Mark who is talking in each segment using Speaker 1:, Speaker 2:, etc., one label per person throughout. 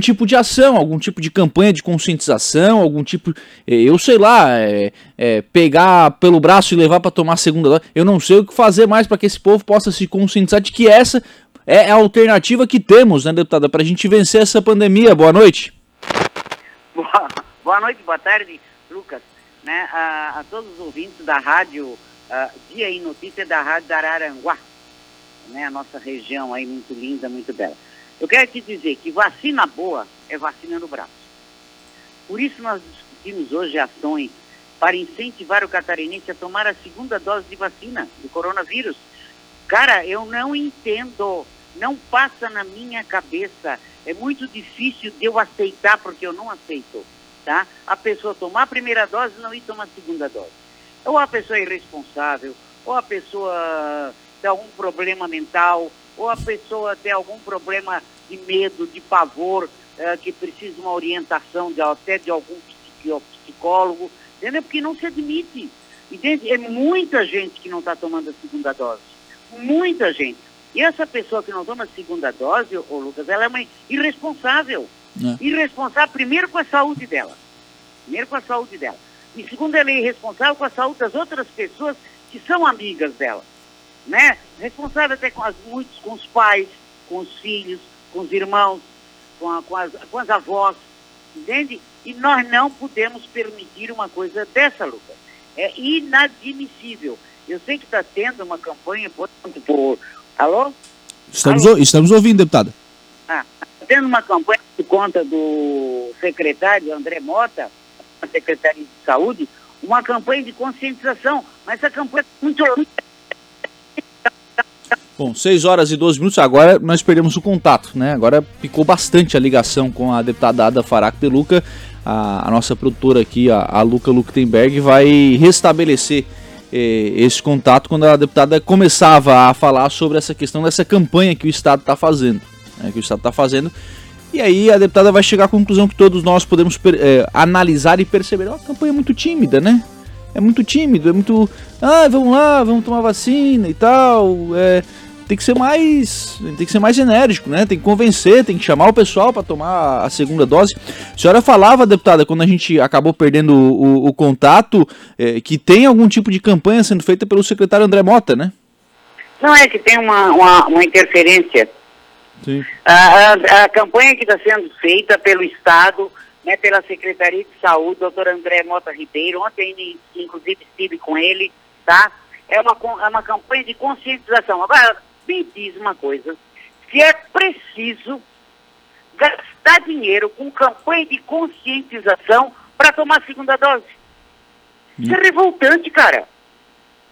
Speaker 1: tipo de ação, algum tipo de campanha de conscientização, algum tipo, é, eu sei lá, é, é, pegar pelo braço e levar para tomar a segunda dose. Eu não sei o que fazer mais para que esse povo possa se conscientizar de que essa é a alternativa que temos, né, deputada, para a gente vencer essa pandemia. Boa noite.
Speaker 2: Boa, boa noite, boa tarde, Lucas. Né, a, a todos os ouvintes da rádio uh, Dia e Notícia da Rádio Araranguá, né, a nossa região aí muito linda, muito bela. Eu quero te dizer que vacina boa é vacina no braço. Por isso nós discutimos hoje ações para incentivar o catarinense a tomar a segunda dose de vacina do coronavírus. Cara, eu não entendo, não passa na minha cabeça. É muito difícil de eu aceitar porque eu não aceito, tá? A pessoa tomar a primeira dose e não ir tomar a segunda dose. Ou a pessoa é irresponsável, ou a pessoa tem algum problema mental, ou a pessoa tem algum problema de medo, de pavor, é, que precisa de uma orientação de, até de algum psicólogo, entendeu? Porque não se admite. Entende? É muita gente que não está tomando a segunda dose. Muita gente. E essa pessoa que não toma a segunda dose, ô Lucas, ela é uma irresponsável. É. Irresponsável, primeiro com a saúde dela. Primeiro com a saúde dela. E segundo, ela é irresponsável com a saúde das outras pessoas que são amigas dela né? Responsável até com as, muitos com os pais, com os filhos, com os irmãos, com, a, com, as, com as avós, entende? E nós não podemos permitir uma coisa dessa, Lucas. É inadmissível. Eu sei que está tendo uma campanha por, por... Alô?
Speaker 1: Estamos, Alô? estamos ouvindo, deputada.
Speaker 2: Ah, está tendo uma campanha por conta do secretário André Mota, secretário de Saúde, uma campanha de conscientização, mas essa campanha é muito
Speaker 1: Bom, 6 horas e 12 minutos, agora nós perdemos o contato, né? Agora picou bastante a ligação com a deputada Ada Farac de Luca. A, a nossa produtora aqui, a, a Luca Luktenberg, vai restabelecer eh, esse contato quando a deputada começava a falar sobre essa questão dessa campanha que o Estado está fazendo. Né, que o Estado está fazendo. E aí a deputada vai chegar à conclusão que todos nós podemos eh, analisar e perceber. É uma campanha muito tímida, né? É muito tímido, é muito. Ah, vamos lá, vamos tomar vacina e tal. É, tem que ser mais tem que ser mais enérgico, né? Tem que convencer, tem que chamar o pessoal para tomar a segunda dose. A senhora falava, deputada, quando a gente acabou perdendo o, o, o contato, é, que tem algum tipo de campanha sendo feita pelo secretário André Mota, né?
Speaker 2: Não, é que tem uma, uma, uma interferência. Sim. A, a, a campanha que está sendo feita pelo Estado, né, pela Secretaria de Saúde, doutor André Mota Ribeiro, ontem inclusive estive com ele, tá? É uma, é uma campanha de conscientização. Agora, me diz uma coisa, se é preciso gastar dinheiro com campanha de conscientização para tomar a segunda dose. Hum. Isso é revoltante, cara.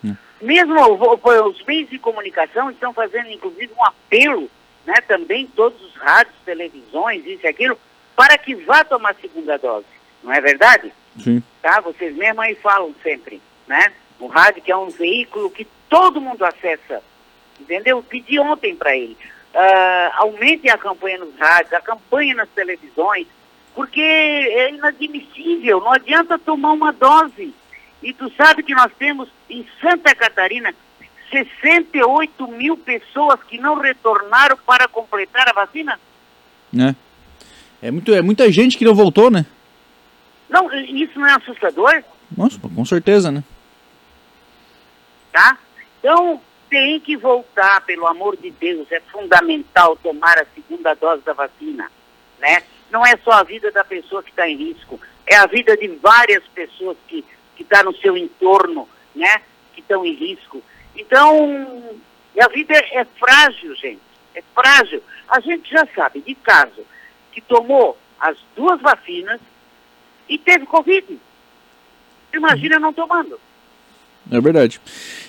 Speaker 2: Hum. Mesmo os meios de comunicação estão fazendo, inclusive, um apelo, né, também todos os rádios, televisões, isso e aquilo, para que vá tomar a segunda dose. Não é verdade?
Speaker 1: Sim.
Speaker 2: Tá? Vocês mesmo aí falam sempre, né? O rádio que é um veículo que todo mundo acessa entendeu? Pedi ontem para ele. Uh, aumente a campanha nos rádios, a campanha nas televisões, porque é inadmissível, não adianta tomar uma dose. E tu sabe que nós temos em Santa Catarina 68 mil pessoas que não retornaram para completar a vacina?
Speaker 1: É. É, muito, é muita gente que não voltou, né?
Speaker 2: Não, isso não é assustador?
Speaker 1: Nossa, com certeza, né?
Speaker 2: Tá? Então, tem que voltar, pelo amor de Deus, é fundamental tomar a segunda dose da vacina, né? Não é só a vida da pessoa que está em risco, é a vida de várias pessoas que que está no seu entorno, né? Que estão em risco. Então, a vida é, é frágil, gente, é frágil. A gente já sabe de caso que tomou as duas vacinas e teve Covid. Imagina não tomando.
Speaker 1: É verdade.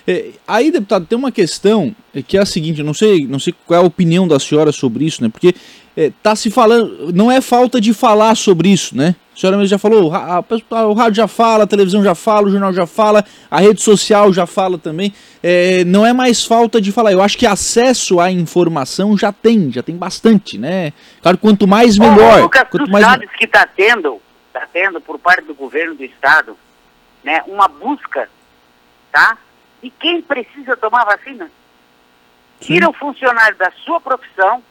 Speaker 1: É, aí, deputado, tem uma questão que é a seguinte, eu não sei, não sei qual é a opinião da senhora sobre isso, né? Porque é, tá se falando, não é falta de falar sobre isso, né? A senhora mesmo já falou, a, a, o rádio já fala, a televisão já fala, o jornal já fala, a rede social já fala também. É, não é mais falta de falar. Eu acho que acesso à informação já tem, já tem bastante, né? Claro, quanto mais melhor. Ô,
Speaker 2: Lucas,
Speaker 1: quanto
Speaker 2: mais... sabes que está tendo, está tendo por parte do governo do estado, né, uma busca tá? E quem precisa tomar vacina? Tira o funcionário da sua profissão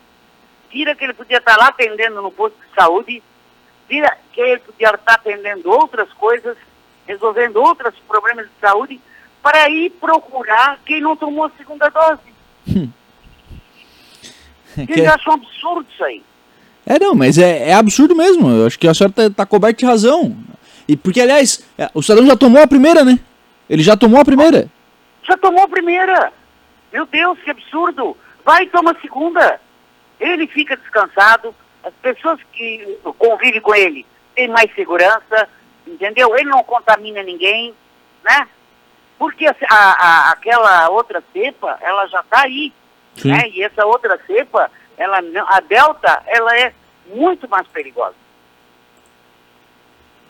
Speaker 2: tira que ele podia estar lá atendendo no posto de saúde, tira que ele podia estar atendendo outras coisas, resolvendo outros problemas de saúde, para ir procurar quem não tomou a segunda dose. Hum. Eles acham um absurdo isso aí.
Speaker 1: É, não, mas é, é absurdo mesmo. Eu acho que a senhora está tá coberta de razão. E porque, aliás, é, o cidadão já tomou a primeira, né? Ele já tomou a primeira.
Speaker 2: Já tomou a primeira. Meu Deus, que absurdo. Vai e toma a segunda. Ele fica descansado, as pessoas que convivem com ele têm mais segurança, entendeu? Ele não contamina ninguém, né? Porque a, a, aquela outra cepa, ela já está aí, Sim. né? E essa outra cepa, ela, a delta, ela é muito mais perigosa.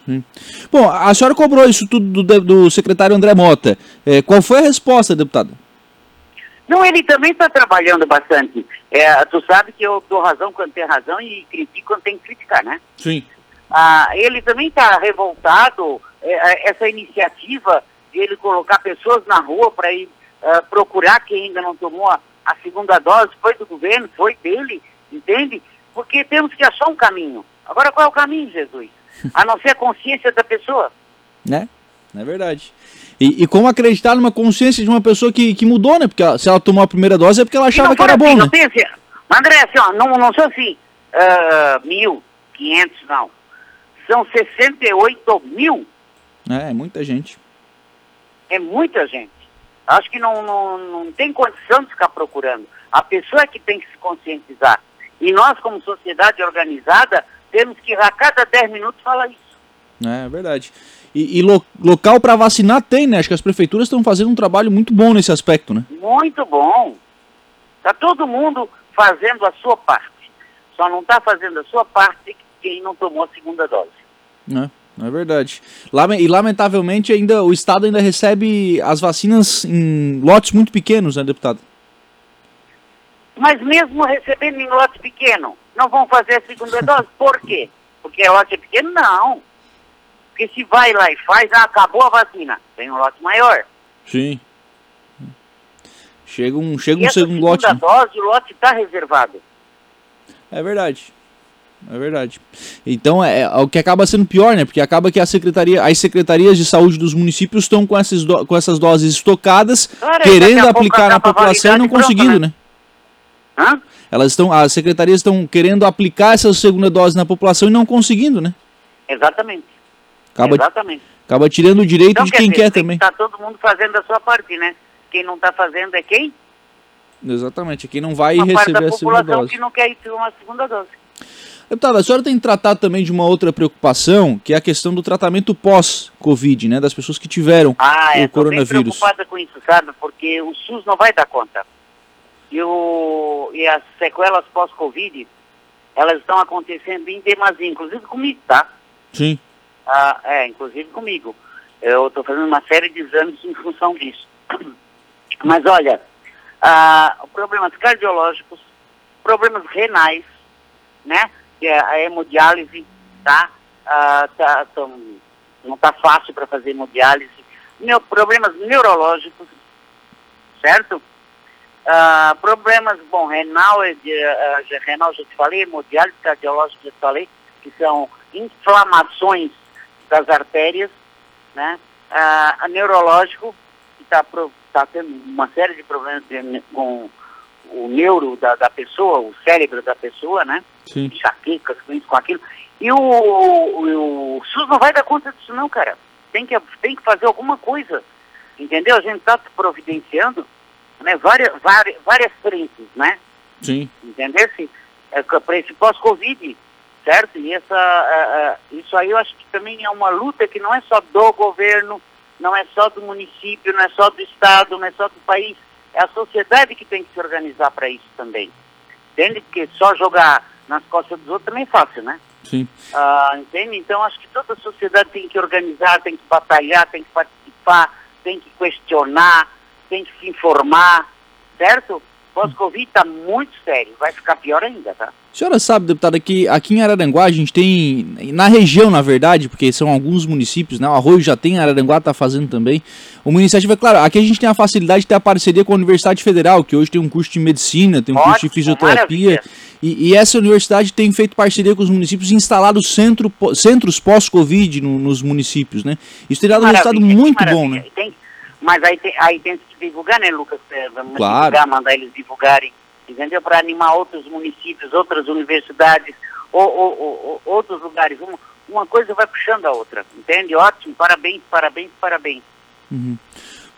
Speaker 1: Sim. Bom, a senhora cobrou isso tudo do, do secretário André Mota. É, qual foi a resposta, deputada?
Speaker 2: Não, ele também está trabalhando bastante. É, tu sabe que eu dou razão quando tem razão e critico quando tem que criticar, né?
Speaker 1: Sim.
Speaker 2: Ah, ele também está revoltado, é, é, essa iniciativa de ele colocar pessoas na rua para ir uh, procurar quem ainda não tomou a, a, segunda dose, foi do governo, foi dele, entende? Porque temos que achar um caminho. Agora, qual é o caminho, Jesus? A não ser a consciência da pessoa.
Speaker 1: Né? É verdade. E, e, como acreditar numa consciência de uma pessoa que, que mudou, né? Porque se ela tomou a primeira dose é porque ela achava que era
Speaker 2: assim,
Speaker 1: bom,
Speaker 2: né? Não assim, André, assim, ó, não, não são assim, uh, mil, quinhentos, não. São 68 mil.
Speaker 1: É, é muita gente.
Speaker 2: É muita gente. Acho que não, não, não tem condição de ficar procurando. A pessoa é que tem que se conscientizar. E nós, como sociedade organizada, temos que a cada 10 minutos falar isso.
Speaker 1: É, é verdade. E, e lo, local para vacinar tem, né? Acho que as prefeituras estão fazendo um trabalho muito bom nesse aspecto, né?
Speaker 2: Muito bom. Está todo mundo fazendo a sua parte. Só não está fazendo a sua parte quem não tomou a segunda dose.
Speaker 1: É, é verdade. E lamentavelmente ainda o Estado ainda recebe as vacinas em lotes muito pequenos, né, deputado?
Speaker 2: Mas mesmo recebendo em lote pequeno, não vão fazer a segunda dose. Por quê? Porque é lote pequeno? Não. Porque se vai lá e faz, ah, acabou a vacina, tem um lote maior.
Speaker 1: Sim. Chega um, chega um segundo lote.
Speaker 2: A dose, o lote está reservado.
Speaker 1: É verdade. É verdade. Então é, é, o que acaba sendo pior, né? Porque acaba que a secretaria, as secretarias de saúde dos municípios estão com essas, do, com essas doses estocadas, Cara, querendo aplicar na população e não conseguindo, né? né? Hã? Elas estão, as secretarias estão querendo aplicar essa segunda dose na população e não conseguindo, né?
Speaker 2: Exatamente.
Speaker 1: Acaba,
Speaker 2: Exatamente.
Speaker 1: Acaba tirando o direito então, de quem quer, quer também.
Speaker 2: Está todo mundo fazendo a sua parte, né? Quem não está fazendo é quem?
Speaker 1: Exatamente, quem não vai Uma receber a segunda dose.
Speaker 2: que não quer ir uma segunda dose.
Speaker 1: Deputada, a senhora tem tratado também de uma outra preocupação, que é a questão do tratamento pós-Covid, né? Das pessoas que tiveram
Speaker 2: ah,
Speaker 1: o coronavírus. Ah,
Speaker 2: eu preocupada com isso, sabe? Porque o SUS não vai dar conta. E, o, e as sequelas pós-Covid, elas estão acontecendo em demasia, inclusive comigo, tá?
Speaker 1: Sim.
Speaker 2: Ah, é, inclusive comigo. Eu estou fazendo uma série de exames em função disso. Mas olha, ah, problemas cardiológicos, problemas renais, né? Que é a hemodiálise, tá? Ah, tá tão, não está fácil para fazer hemodiálise. Meu, problemas neurológicos, certo? Ah, problemas, bom, renal, uh, renal já te falei, hemodiálise, cardiológico já te falei, que são inflamações das artérias, né? A neurológico, que está tá tendo uma série de problemas de, com o neuro da, da pessoa, o cérebro da pessoa, né?
Speaker 1: Sim.
Speaker 2: Enxaquecas, com isso, com aquilo. E o, o, o SUS não vai dar conta disso não, cara. Tem que, tem que fazer alguma coisa. Entendeu? A gente está providenciando né, várias, várias, várias frentes, né?
Speaker 1: Sim.
Speaker 2: Entendeu? É, para esse pós-Covid, certo? E essa, uh, uh, isso aí eu acho que também é uma luta que não é só do governo, não é só do município, não é só do estado, não é só do país, é a sociedade que tem que se organizar para isso também. Entende? Porque só jogar nas costas dos outros também é fácil, né?
Speaker 1: Sim.
Speaker 2: Uh, entende? Então acho que toda a sociedade tem que organizar, tem que batalhar, tem que participar, tem que questionar, tem que se informar, certo? Pós-Covid está muito sério, vai ficar pior ainda, tá?
Speaker 1: senhora sabe, deputada, que aqui em Araranguá a gente tem, na região, na verdade, porque são alguns municípios, né? O Arroio já tem, Araranguá está fazendo também. Uma iniciativa, claro, aqui a gente tem a facilidade de ter a parceria com a Universidade Federal, que hoje tem um curso de medicina, tem um Ótimo, curso de fisioterapia. E, e, essa universidade tem feito parceria com os municípios e instalado centro, centros pós-Covid no, nos municípios, né? Isso tem dado um resultado muito bom, né?
Speaker 2: Tem, mas aí tem, aí tem que divulgar, né, Lucas? Vamos
Speaker 1: claro.
Speaker 2: divulgar, mandar eles divulgarem entendeu? Para animar outros municípios, outras universidades, ou, ou, ou, outros lugares. Uma, uma, coisa vai puxando a outra, entende? Ótimo, parabéns, parabéns, parabéns.
Speaker 1: Uhum.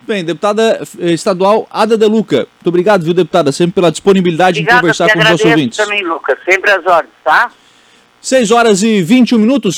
Speaker 1: Bem, deputada eh, estadual Ada De Luca, muito obrigado, viu, deputada, sempre pela disponibilidade
Speaker 2: Obrigada,
Speaker 1: de conversar com os nossos ouvintes.
Speaker 2: também, Lucas, sempre às ordens, tá?
Speaker 1: 6 horas e 21 minutos.